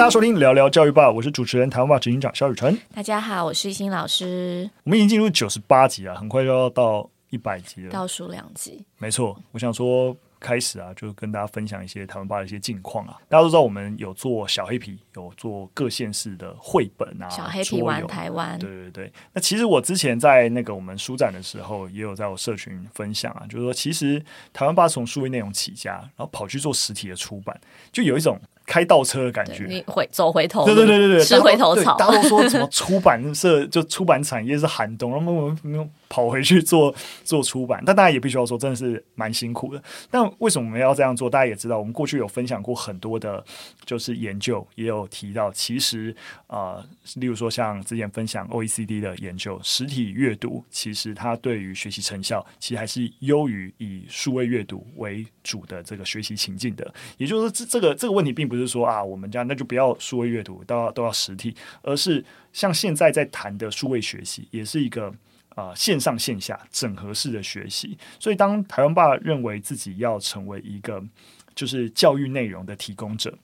大家收听聊聊教育吧，我是主持人台湾吧执行长肖雨辰。大家好，我是一心老师。我们已经进入九十八集了，很快就要到一百集了，倒数两集。没错，我想说。开始啊，就跟大家分享一些台湾吧的一些近况啊。大家都知道，我们有做小黑皮，有做各县市的绘本啊。小黑皮玩台湾，对对对。那其实我之前在那个我们书展的时候，也有在我社群分享啊，就是说，其实台湾吧从数位内容起家，然后跑去做实体的出版，就有一种开倒车的感觉。你回走回头，对对对对对，吃回头草。大家都说什么出版社就出版产业是寒冬，然后我们。跑回去做 做出版，但大家也必须要说，真的是蛮辛苦的。但为什么我们要这样做？大家也知道，我们过去有分享过很多的，就是研究，也有提到，其实啊、例如说像之前分享 OECD 的研究，实体阅读其实它对于学习成效，其实还是优于以数位阅读为主的这个学习情境的。也就是说，这这个这个问题并不是说啊，我们家那就不要数位阅读，都要都要实体，而是像现在在谈的数位学习，也是一个。啊、呃，线上线下整合式的学习，所以当台湾爸认为自己要成为一个就是教育内容的提供者，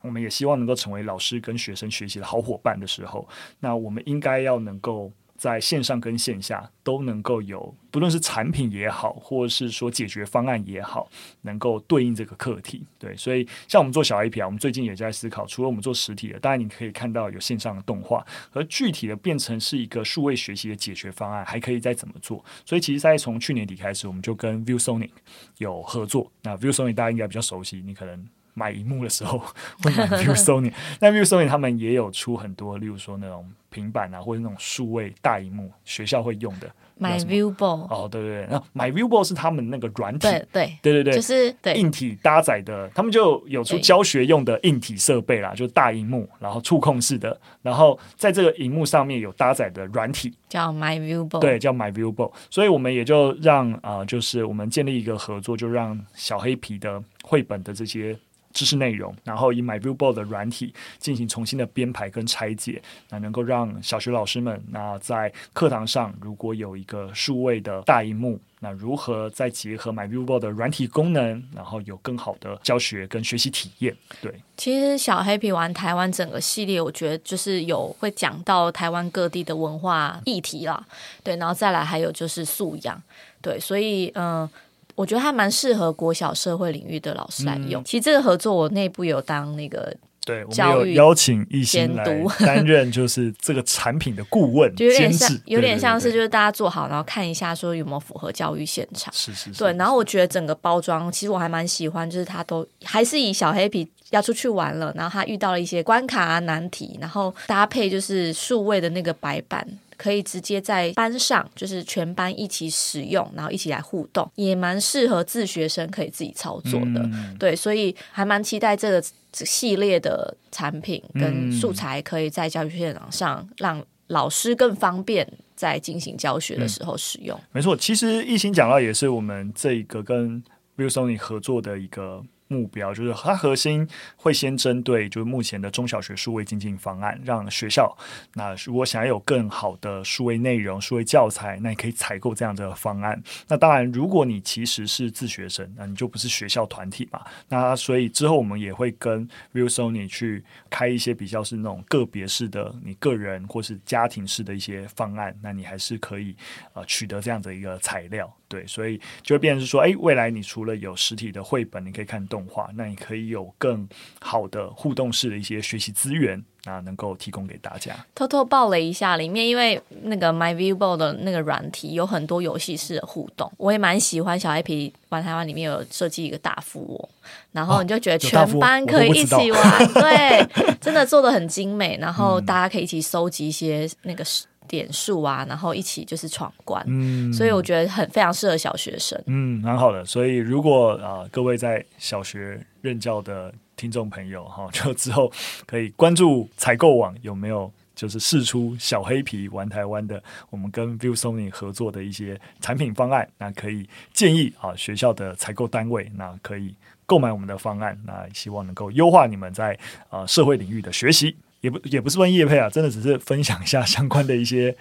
我们也希望能够成为老师跟学生学习的好伙伴的时候，那我们应该要能够。在线上跟线下都能够有，不论是产品也好，或者是说解决方案也好，能够对应这个课题。对，所以像我们做小 A P 啊，我们最近也在思考，除了我们做实体的，当然你可以看到有线上的动画，而具体的变成是一个数位学习的解决方案，还可以再怎么做？所以其实，在从去年底开始，我们就跟 ViewSonic 有合作。那 ViewSonic 大家应该比较熟悉，你可能买荧幕的时候 会买 ViewSonic。那 ViewSonic 他们也有出很多，例如说那种。平板啊，或者那种数位大荧幕，学校会用的。My Viewball 哦，对对对，那 My Viewball 是他们那个软体，对对对对对，就是硬体搭载的，他们就有出教学用的硬体设备啦，就大荧幕，然后触控式的，然后在这个荧幕上面有搭载的软体，叫 My Viewball，对，叫 My Viewball，所以我们也就让啊、呃，就是我们建立一个合作，就让小黑皮的绘本的这些。知识内容，然后以 myViewBoard 的软体进行重新的编排跟拆解，那能够让小学老师们那在课堂上如果有一个数位的大荧幕，那如何再结合 myViewBoard 的软体功能，然后有更好的教学跟学习体验？对，其实小黑皮玩台湾整个系列，我觉得就是有会讲到台湾各地的文化议题啦，对，然后再来还有就是素养，对，所以嗯。我觉得还蛮适合国小社会领域的老师来用。嗯、其实这个合作，我内部有当那个对，我们有邀请一心来 担任，就是这个产品的顾问，就有点像，有点像是就是大家做好，然后看一下说有没有符合教育现场。是是是。对，然后我觉得整个包装，其实我还蛮喜欢，就是他都还是以小黑皮要出去玩了，然后他遇到了一些关卡啊难题，然后搭配就是数位的那个白板。可以直接在班上，就是全班一起使用，然后一起来互动，也蛮适合自学生可以自己操作的。嗯、对，所以还蛮期待这个系列的产品跟素材，可以在教育现场上让老师更方便在进行教学的时候使用。嗯、没错，其实一心讲到也是我们这一个跟 ViewSonic 合作的一个。目标就是它核心会先针对就是目前的中小学数位精进方案，让学校那如果想要有更好的数位内容、数位教材，那你可以采购这样的方案。那当然，如果你其实是自学生，那你就不是学校团体嘛。那所以之后我们也会跟 View Sony 去开一些比较是那种个别式的、你个人或是家庭式的一些方案，那你还是可以呃取得这样的一个材料。对，所以就会变成是说，哎，未来你除了有实体的绘本，你可以看动画，那你可以有更好的互动式的一些学习资源啊，能够提供给大家。偷偷爆了一下，里面因为那个 myViewBoard 的那个软体有很多游戏式的互动，我也蛮喜欢。小 IP 玩台湾里面有设计一个大富翁，然后你就觉得全班可以一起玩，哦、对，真的做的很精美，然后大家可以一起收集一些那个。点数啊，然后一起就是闯关，嗯，所以我觉得很非常适合小学生，嗯，蛮好的。所以如果啊、呃，各位在小学任教的听众朋友哈，就之后可以关注采购网有没有就是试出小黑皮玩台湾的，我们跟 ViewSonic 合作的一些产品方案，那可以建议啊学校的采购单位，那可以购买我们的方案，那希望能够优化你们在啊、呃、社会领域的学习。也不也不是问叶配啊，真的只是分享一下相关的一些，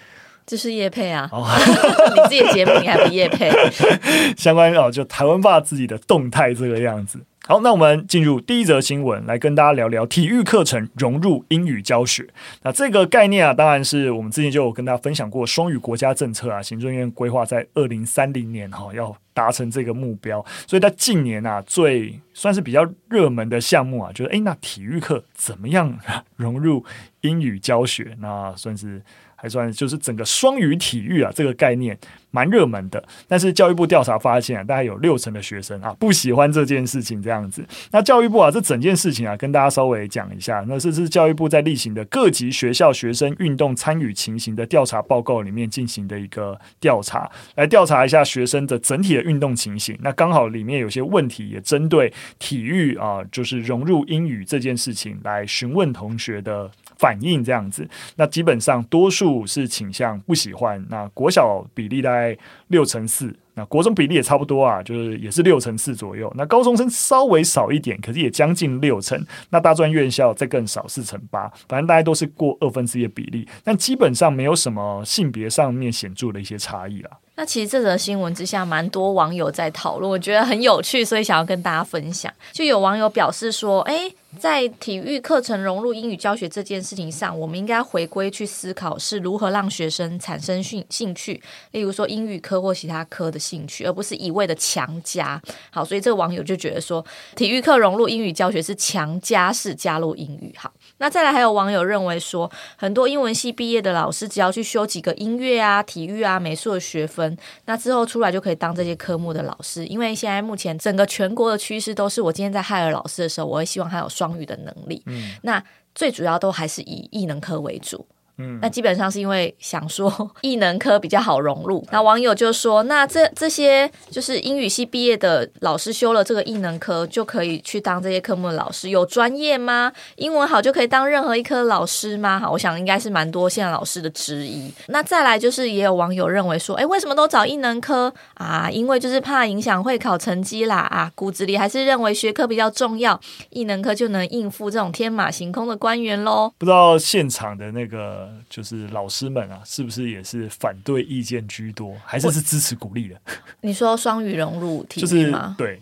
这是叶配啊，哦、你自己的节目你还不叶配？相关哦，就台湾爸自己的动态这个样子。好，那我们进入第一则新闻，来跟大家聊聊体育课程融入英语教学。那这个概念啊，当然是我们之前就有跟大家分享过双语国家政策啊，行政院规划在二零三零年哈要达成这个目标。所以在近年啊，最算是比较热门的项目啊，就是诶，那体育课怎么样 融入英语教学？那算是。还算就是整个双语体育啊，这个概念蛮热门的。但是教育部调查发现啊，大概有六成的学生啊不喜欢这件事情这样子。那教育部啊，这整件事情啊，跟大家稍微讲一下。那这是教育部在例行的各级学校学生运动参与情形的调查报告里面进行的一个调查，来调查一下学生的整体的运动情形。那刚好里面有些问题也针对体育啊，就是融入英语这件事情来询问同学的。反应这样子，那基本上多数是倾向不喜欢。那国小比例大概六成四，那国中比例也差不多啊，就是也是六成四左右。那高中生稍微少一点，可是也将近六成。那大专院校再更少，四成八，反正大家都是过二分之一的比例，但基本上没有什么性别上面显著的一些差异了。那其实这则新闻之下，蛮多网友在讨论，我觉得很有趣，所以想要跟大家分享。就有网友表示说：“诶……在体育课程融入英语教学这件事情上，我们应该回归去思考是如何让学生产生兴兴趣，例如说英语科或其他科的兴趣，而不是一味的强加。好，所以这个网友就觉得说，体育课融入英语教学是强加式加入英语。好，那再来还有网友认为说，很多英文系毕业的老师只要去修几个音乐啊、体育啊、美术的学分，那之后出来就可以当这些科目的老师。因为现在目前整个全国的趋势都是，我今天在海尔老师的时候，我会希望他有双。双语的能力，嗯，那最主要都还是以艺能科为主。嗯，那基本上是因为想说 艺能科比较好融入。那网友就说：“那这这些就是英语系毕业的老师修了这个艺能科，就可以去当这些科目的老师，有专业吗？英文好就可以当任何一科老师吗？”好，我想应该是蛮多现在老师的质疑。那再来就是也有网友认为说：“哎，为什么都找艺能科啊？因为就是怕影响会考成绩啦啊，骨子里还是认为学科比较重要，艺能科就能应付这种天马行空的官员喽。”不知道现场的那个。就是老师们啊，是不是也是反对意见居多，还是是支持鼓励的？你说双语融入体育吗？就是、对，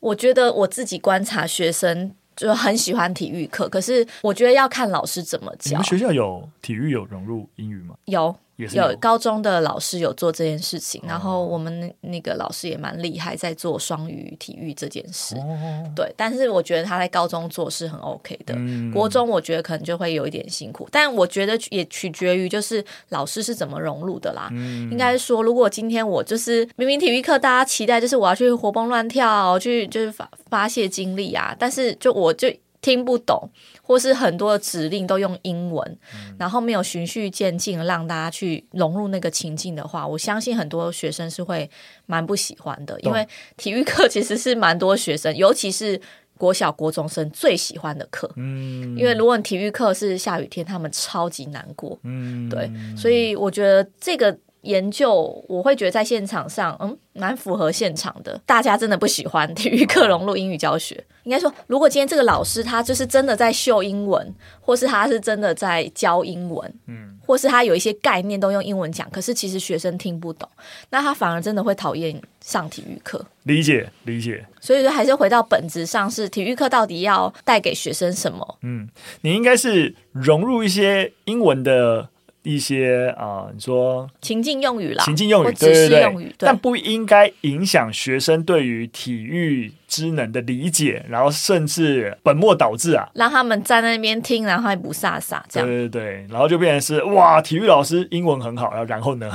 我觉得我自己观察学生就很喜欢体育课，可是我觉得要看老师怎么教。你们学校有体育有融入英语吗？有。有，高中的老师有做这件事情，哦、然后我们那个老师也蛮厉害，在做双语体育这件事。哦、对，但是我觉得他在高中做是很 OK 的。嗯、国中我觉得可能就会有一点辛苦，但我觉得也取决于就是老师是怎么融入的啦。嗯、应该说，如果今天我就是明明体育课大家期待就是我要去活蹦乱跳，去就是发发泄精力啊，但是就我就。听不懂，或是很多的指令都用英文，嗯、然后没有循序渐进让大家去融入那个情境的话，我相信很多学生是会蛮不喜欢的。因为体育课其实是蛮多学生，尤其是国小国中生最喜欢的课。嗯，因为如果你体育课是下雨天，他们超级难过。嗯，对，所以我觉得这个。研究我会觉得在现场上，嗯，蛮符合现场的。大家真的不喜欢体育课融入英语教学。应该说，如果今天这个老师他就是真的在秀英文，或是他是真的在教英文，嗯，或是他有一些概念都用英文讲，可是其实学生听不懂，那他反而真的会讨厌上体育课。理解理解。所以说，还是回到本质上，是体育课到底要带给学生什么？嗯，你应该是融入一些英文的。一些啊、呃，你说情境用语啦，情境用语，对对对，但不应该影响学生对于体育知能的理解，然后甚至本末倒置啊，让他们站在那边听，然后还不飒飒这样，对对对，然后就变成是哇，体育老师英文很好，然后呢，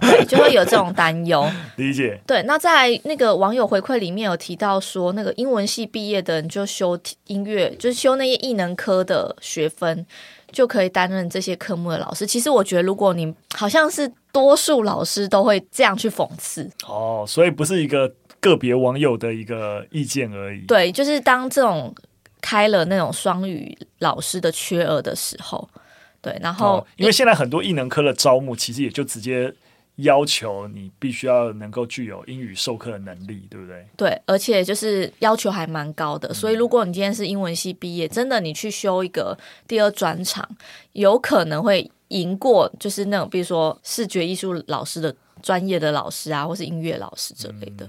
对，就会有这种担忧，理解。对，那在那个网友回馈里面有提到说，那个英文系毕业的人就修音乐，就是修那些艺能科的学分。就可以担任这些科目的老师。其实我觉得，如果你好像是多数老师都会这样去讽刺哦，所以不是一个个别网友的一个意见而已。对，就是当这种开了那种双语老师的缺额的时候，对，然后、哦、因为现在很多艺能科的招募，其实也就直接。要求你必须要能够具有英语授课的能力，对不对？对，而且就是要求还蛮高的。嗯、所以如果你今天是英文系毕业，真的你去修一个第二专场，有可能会赢过就是那种比如说视觉艺术老师的专业的老师啊，或是音乐老师之类的。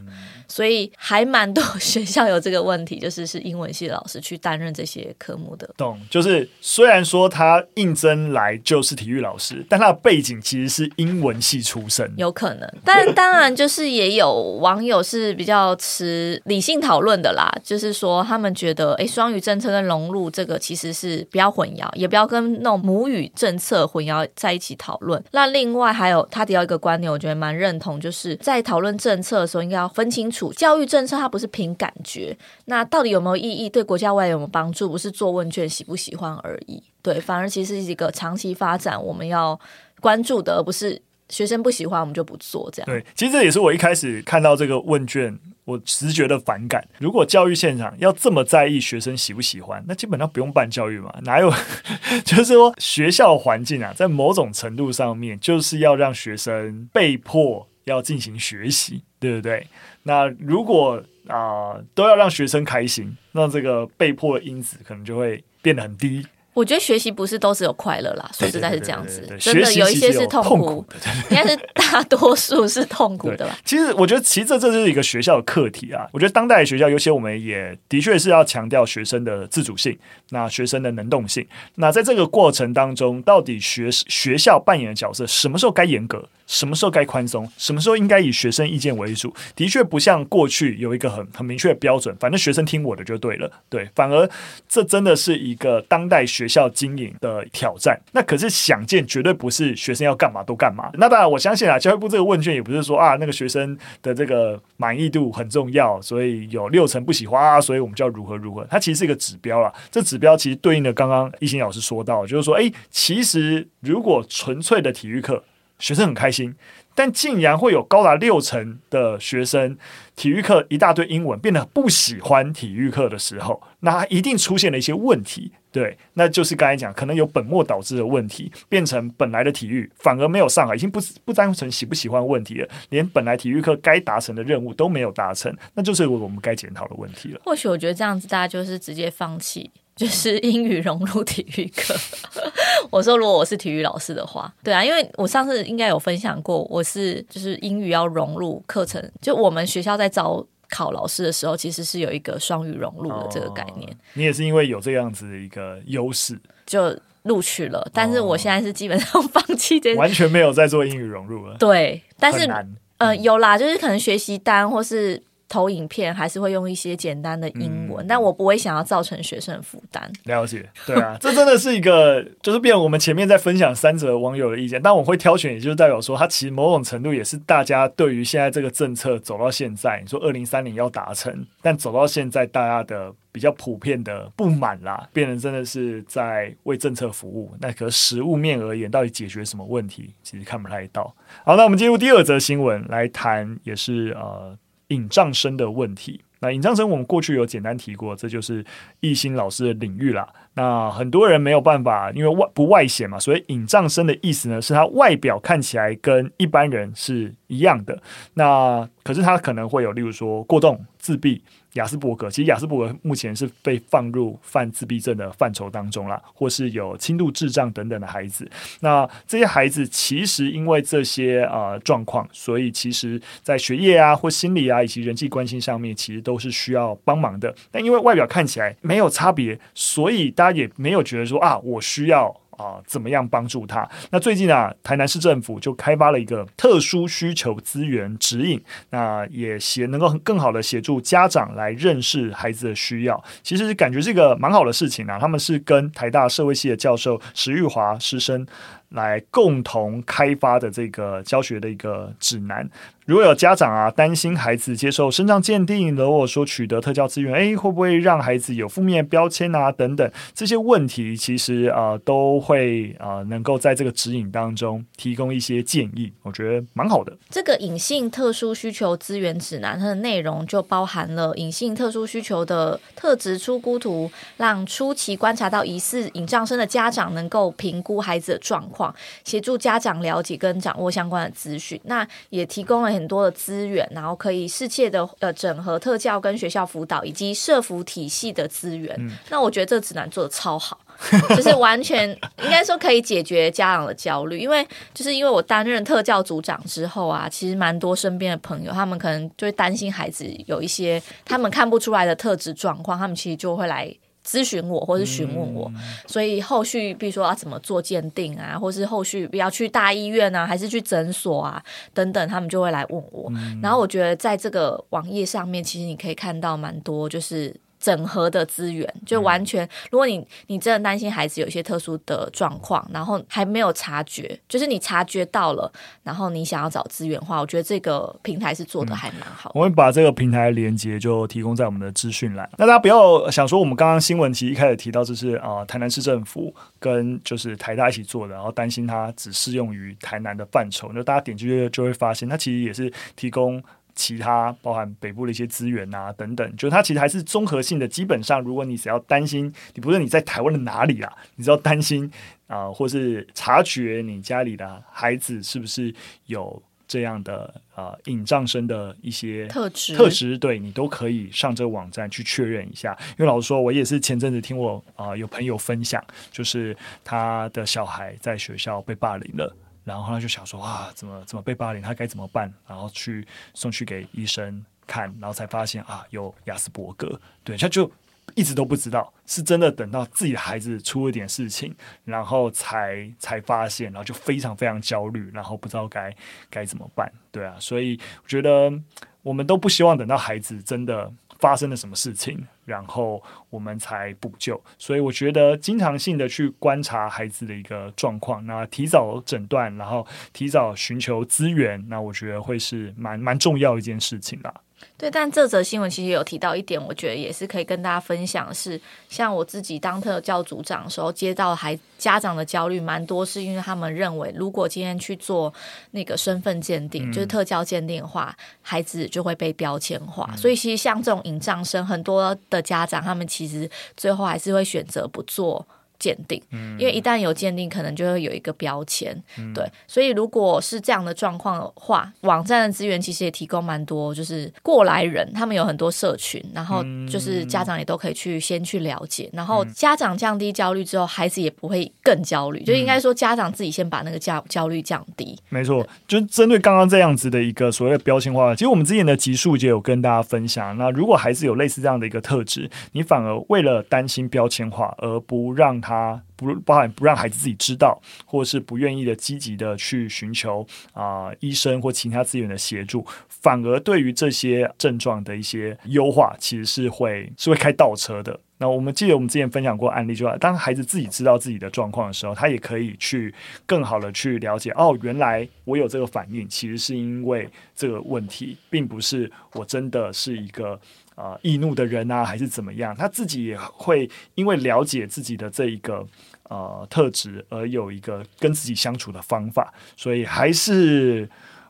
所以还蛮多学校有这个问题，就是是英文系的老师去担任这些科目的。懂，就是虽然说他应征来就是体育老师，但他的背景其实是英文系出身，有可能。但 当然，就是也有网友是比较持理性讨论的啦，就是说他们觉得，哎，双语政策跟融入这个其实是不要混淆，也不要跟那种母语政策混淆在一起讨论。那另外还有他提到一个观点，我觉得蛮蛮认同，就是在讨论政策的时候，应该要分清楚。教育政策它不是凭感觉，那到底有没有意义？对国家未来有没有帮助？不是做问卷喜不喜欢而已。对，反而其实是一个长期发展我们要关注的，而不是学生不喜欢我们就不做这样。对，其实这也是我一开始看到这个问卷，我直觉的反感。如果教育现场要这么在意学生喜不喜欢，那基本上不用办教育嘛？哪有？就是说学校环境啊，在某种程度上面，就是要让学生被迫要进行学习，对不对？那如果啊、都要让学生开心，那这个被迫的因子可能就会变得很低。我觉得学习不是都只有快乐啦，说实在是这样子，真的有一些是痛苦，应该是大多数是痛苦的吧。其实我觉得，其实这这是一个学校的课题啊。我觉得当代的学校，尤其我们也的确是要强调学生的自主性，那学生的能动性。那在这个过程当中，到底学学校扮演的角色，什么时候该严格？什么时候该宽松？什么时候应该以学生意见为主？的确不像过去有一个很很明确的标准，反正学生听我的就对了。对，反而这真的是一个当代学校经营的挑战。那可是想见，绝对不是学生要干嘛都干嘛。那当然，我相信啊，教育部这个问卷也不是说啊，那个学生的这个满意度很重要，所以有六成不喜欢啊，所以我们就要如何如何。它其实是一个指标啦。这指标其实对应的刚刚一心老师说到，就是说，哎，其实如果纯粹的体育课。学生很开心，但竟然会有高达六成的学生体育课一大堆英文变得不喜欢体育课的时候，那一定出现了一些问题。对，那就是刚才讲，可能有本末倒置的问题，变成本来的体育反而没有上来，已经不不单纯喜不喜欢问题了，连本来体育课该达成的任务都没有达成，那就是我们该检讨的问题了。或许我觉得这样子，大家就是直接放弃。就是英语融入体育课。我说，如果我是体育老师的话，对啊，因为我上次应该有分享过，我是就是英语要融入课程。就我们学校在招考老师的时候，其实是有一个双语融入的这个概念。哦，你也是因为有这样子的一个优势，就录取了。但是我现在是基本上 放弃这，完全没有在做英语融入了。对，但是呃，有啦，就是可能学习单或是。投影片还是会用一些简单的英文，嗯、但我不会想要造成学生负担。了解，对啊，这真的是一个，就是变我们前面在分享三则网友的意见，但我会挑选，也就是代表说，它其实某种程度也是大家对于现在这个政策走到现在，你说二零三零要达成，但走到现在大家的比较普遍的不满啦，变成真的是在为政策服务。那可实物面而言，到底解决什么问题，其实看不太到。好，那我们进入第二则新闻来谈，也是呃。引藏生的问题，那引藏生我们过去有简单提过，这就是懿心老师的领域啦。那很多人没有办法，因为外不外显嘛，所以引账生的意思呢，是他外表看起来跟一般人是一样的，那可是他可能会有，例如说过动、自闭。亚斯伯格，其实亚斯伯格目前是被放入犯自闭症的范畴当中啦，或是有轻度智障等等的孩子。那这些孩子其实因为这些呃状况，所以其实在学业啊或心理啊以及人际关系上面，其实都是需要帮忙的。但因为外表看起来没有差别，所以大他也没有觉得说啊，我需要。啊，怎么样帮助他？那最近啊，台南市政府就开发了一个特殊需求资源指引，那也协能够更好的协助家长来认识孩子的需要。其实感觉是一个蛮好的事情啊。他们是跟台大社会系的教授石玉华师生来共同开发的这个教学的一个指南。如果有家长啊担心孩子接受身障鉴定，如果说取得特教资源，诶，会不会让孩子有负面标签啊？等等这些问题，其实啊、都会啊、能够在这个指引当中提供一些建议，我觉得蛮好的。这个隐性特殊需求资源指南，它的内容就包含了隐性特殊需求的特质出估图，让初期观察到疑似引账生的家长能够评估孩子的状况，协助家长了解跟掌握相关的资讯。那也提供了。很多的资源，然后可以适切的呃整合特教跟学校辅导以及社服体系的资源。嗯、那我觉得这个指南做的超好。就是完全应该说可以解决家长的焦虑，因为就是因为我担任特教组长之后啊，其实蛮多身边的朋友，他们可能就会担心孩子有一些他们看不出来的特质状况，他们其实就会来咨询我，或是询问我，嗯、所以后续比如说要怎么做鉴定啊，或是后续要去大医院啊，还是去诊所啊等等，他们就会来问我。嗯、然后我觉得在这个网页上面，其实你可以看到蛮多，就是。整合的资源就完全，如果你你真的担心孩子有一些特殊的状况，然后还没有察觉，就是你察觉到了，然后你想要找资源的话，我觉得这个平台是做的还蛮好的。我们把这个平台连接就提供在我们的资讯栏。那大家不要想说，我们刚刚新闻其实一开始提到，就是啊、呃，台南市政府跟就是台大一起做的，然后担心它只适用于台南的范畴。那大家点进去就会发现，它其实也是提供。其他包含北部的一些资源啊等等，就它其实还是综合性的。基本上，如果你只要担心，你不论你在台湾的哪里啊，你只要担心啊、呃，或是察觉你家里的孩子是不是有这样的啊隐障生的一些特质，特质，对你都可以上这个网站去确认一下。因为老实说，我也是前阵子听我啊、呃、有朋友分享，就是他的小孩在学校被霸凌了。然后他就想说啊，怎么怎么被霸凌，他该怎么办？然后去送去给医生看，然后才发现啊，有亚斯伯格。对，他就一直都不知道，是真的等到自己的孩子出了点事情，然后才才发现，然后就非常非常焦虑，然后不知道该该怎么办。对啊，所以我觉得我们都不希望等到孩子真的。发生了什么事情，然后我们才补救。所以我觉得经常性的去观察孩子的一个状况，那提早诊断，然后提早寻求资源，那我觉得会是蛮蛮重要一件事情啦。对，但这则新闻其实有提到一点，我觉得也是可以跟大家分享的是，像我自己当特教组长的时候，接到孩家长的焦虑蛮多，是因为他们认为，如果今天去做那个身份鉴定，嗯、就是特教鉴定的话，孩子就会被标签化。嗯、所以，其实像这种隐障生，很多的家长他们其实最后还是会选择不做。鉴定，因为一旦有鉴定，可能就会有一个标签，嗯、对，所以如果是这样的状况的话，网站的资源其实也提供蛮多，就是过来人他们有很多社群，然后就是家长也都可以去先去了解，然后家长降低焦虑之后，孩子也不会更焦虑，就应该说家长自己先把那个焦焦虑降低。没错，就针对刚刚这样子的一个所谓的标签化，其实我们之前的集数就有跟大家分享，那如果孩子有类似这样的一个特质，你反而为了担心标签化而不让他不包含不让孩子自己知道，或者是不愿意的积极的去寻求啊、医生或其他资源的协助，反而对于这些症状的一些优化，其实是会是会开倒车的。那我们记得我们之前分享过案例，就是当孩子自己知道自己的状况的时候，他也可以去更好的去了解哦，原来我有这个反应，其实是因为这个问题，并不是我真的是一个。啊、易怒的人啊，还是怎么样？他自己也会因为了解自己的这一个呃特质，而有一个跟自己相处的方法。所以还是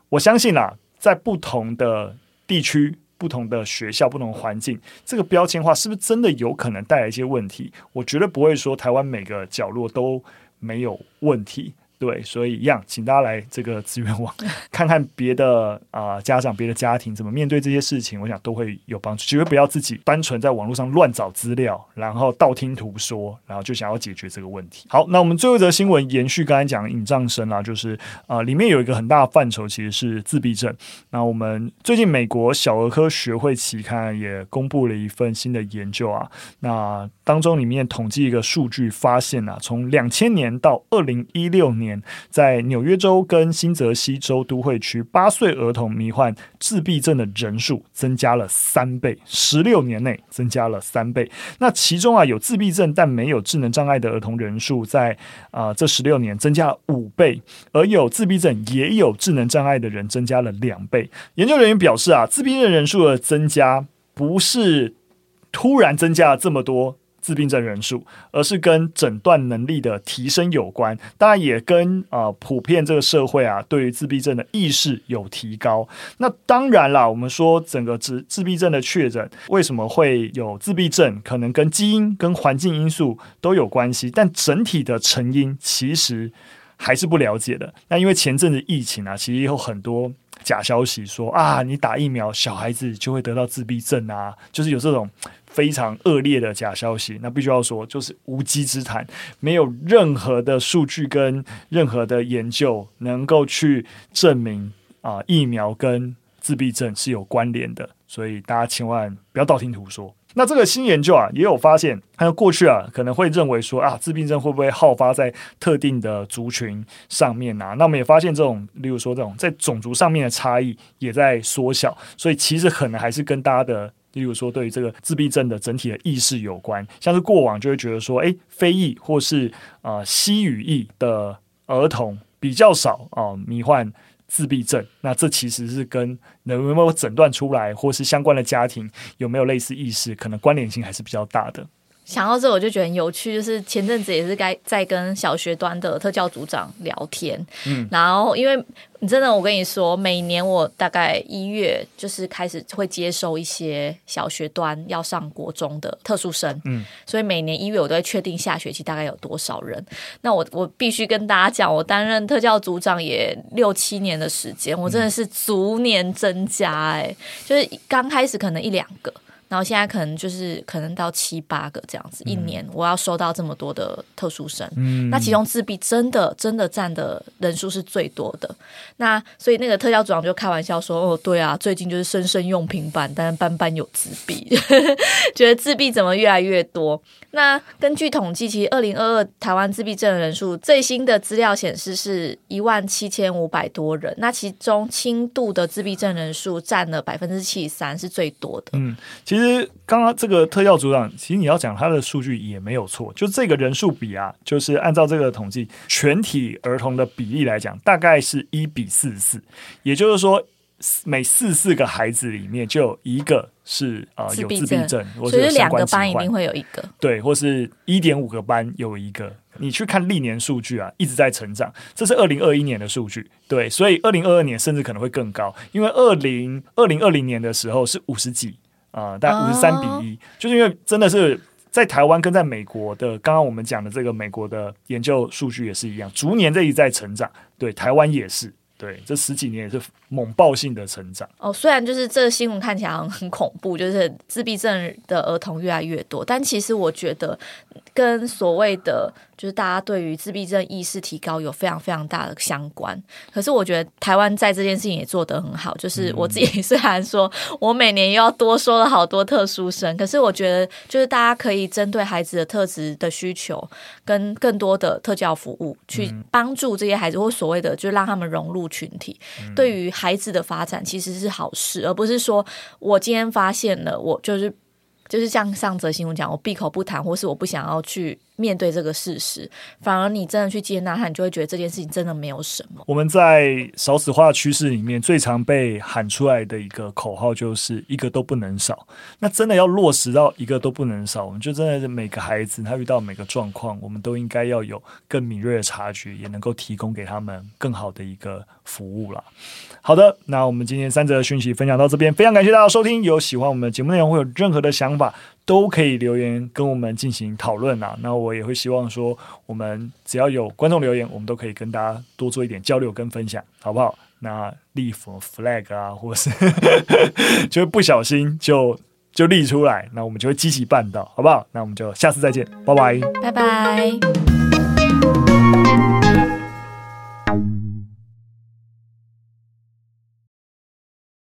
我相信啦，在不同的地区、不同的学校、不同环境，这个标签化是不是真的有可能带来一些问题？我绝对不会说台湾每个角落都没有问题。对，所以一样，请大家来这个资源网 看看别的啊、呃、家长、别的家庭怎么面对这些事情，我想都会有帮助。绝对不要自己单纯在网络上乱找资料，然后道听途说，然后就想要解决这个问题。好，那我们最后一则新闻延续刚才讲的隐障生啊，就是啊、呃、里面有一个很大的范畴其实是自闭症。那我们最近美国小儿科学会期刊也公布了一份新的研究啊，那当中里面统计一个数据发现啊，从两千年到二零一六年。年在纽约州跟新泽西州都会区，八岁儿童罹患自闭症的人数增加了三倍，十六年内增加了三倍。那其中啊，有自闭症但没有智能障碍的儿童人数，在啊、这十六年增加了五倍，而有自闭症也有智能障碍的人增加了两倍。研究人员表示啊，自闭症人数的增加不是突然增加了这么多。自闭症人数，而是跟诊断能力的提升有关，当然也跟啊、呃、普遍这个社会啊对于自闭症的意识有提高。那当然啦，我们说整个自自闭症的确诊为什么会有自闭症，可能跟基因跟环境因素都有关系，但整体的成因其实还是不了解的。那因为前阵子疫情啊，其实有很多假消息说啊，你打疫苗，小孩子就会得到自闭症啊，就是有这种非常恶劣的假消息。那必须要说，就是无稽之谈，没有任何的数据跟任何的研究能够去证明啊，疫苗跟自闭症是有关联的。所以大家千万不要道听途说。那这个新研究啊，也有发现，还有过去啊，可能会认为说啊，自闭症会不会好发在特定的族群上面啊？那我们也发现这种，例如说这种在种族上面的差异也在缩小，所以其实可能还是跟大家的，例如说对于这个自闭症的整体的意识有关。像是过往就会觉得说，诶，非裔或是啊、呃、西语裔的儿童比较少啊、呃，罹患。自闭症，那这其实是跟能不能诊断出来，或是相关的家庭有没有类似意识，可能关联性还是比较大的。想到这，我就觉得很有趣，就是前阵子也是该在跟小学端的特教组长聊天，嗯，然后因为你真的，我跟你说，每年我大概一月就是开始会接收一些小学端要上国中的特殊生，嗯，所以每年一月我都会确定下学期大概有多少人。那我我必须跟大家讲，我担任特教组长也六七年的时间，我真的是逐年增加，哎，就是刚开始可能一两个。然后现在可能就是可能到七八个这样子，一年我要收到这么多的特殊生，嗯、那其中自闭真的真的占的人数是最多的。那所以那个特教组长就开玩笑说：“哦，对啊，最近就是生生用平板，但是班班有自闭，觉得自闭怎么越来越多？”那根据统计，其实二零二二台湾自闭症的人数最新的资料显示是一万七千五百多人，那其中轻度的自闭症人数占了百分之七十三，是最多的。嗯，其实刚刚这个特教组长，其实你要讲他的数据也没有错，就这个人数比啊，就是按照这个统计，全体儿童的比例来讲，大概是一比四十四，也就是说。每四四个孩子里面就有一个是啊、呃、有自闭症，或者两个班一定会有一个，对，或是一点五个班有一个。你去看历年数据啊，一直在成长。这是二零二一年的数据，对，所以二零二二年甚至可能会更高，因为二零二零二零年的时候是五十几啊、呃，大概五十三比一、哦，就是因为真的是在台湾跟在美国的，刚刚我们讲的这个美国的研究数据也是一样，逐年这一直在成长，对，台湾也是。对，这十几年也是猛爆性的成长。哦，虽然就是这个新闻看起来很恐怖，就是自闭症的儿童越来越多，但其实我觉得跟所谓的。就是大家对于自闭症意识提高有非常非常大的相关，可是我觉得台湾在这件事情也做得很好。就是我自己 虽然说我每年又要多收了好多特殊生，可是我觉得就是大家可以针对孩子的特质的需求，跟更多的特教服务去帮助这些孩子，或所谓的就让他们融入群体，对于孩子的发展其实是好事，而不是说我今天发现了，我就是就是像上则新闻讲，我闭口不谈，或是我不想要去。面对这个事实，反而你真的去接纳他，你就会觉得这件事情真的没有什么。我们在少子化趋势里面最常被喊出来的一个口号就是一个都不能少。那真的要落实到一个都不能少，我们就真的是每个孩子他遇到每个状况，我们都应该要有更敏锐的察觉，也能够提供给他们更好的一个服务了。好的，那我们今天三则讯息分享到这边，非常感谢大家收听。有喜欢我们的节目内容，会有任何的想法，都可以留言跟我们进行讨论啊。那我也会希望说，我们只要有观众留言，我们都可以跟大家多做一点交流跟分享，好不好？那立 flag 啊，或是 就会不小心就就立出来，那我们就会积极办到，好不好？那我们就下次再见，拜拜，拜拜。